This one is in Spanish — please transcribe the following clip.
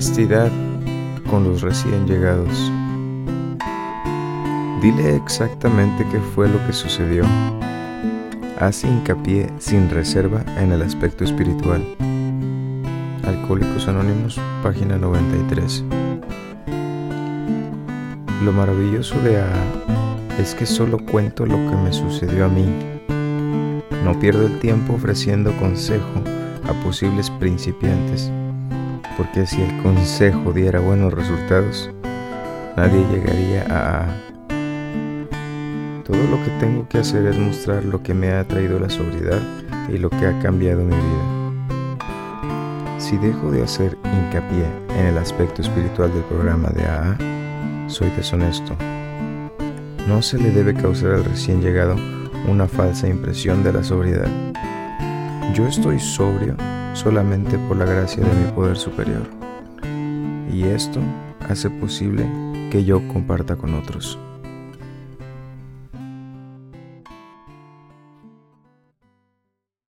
Honestidad con los recién llegados. Dile exactamente qué fue lo que sucedió. Haz hincapié sin reserva en el aspecto espiritual. Alcohólicos Anónimos, página 93. Lo maravilloso de AA es que solo cuento lo que me sucedió a mí. No pierdo el tiempo ofreciendo consejo a posibles principiantes, porque si el consejo diera buenos resultados, nadie llegaría a. Todo lo que tengo que hacer es mostrar lo que me ha traído la sobriedad y lo que ha cambiado mi vida. Si dejo de hacer hincapié en el aspecto espiritual del programa de AA, soy deshonesto. No se le debe causar al recién llegado una falsa impresión de la sobriedad. Yo estoy sobrio solamente por la gracia de mi poder superior. Y esto hace posible que yo comparta con otros.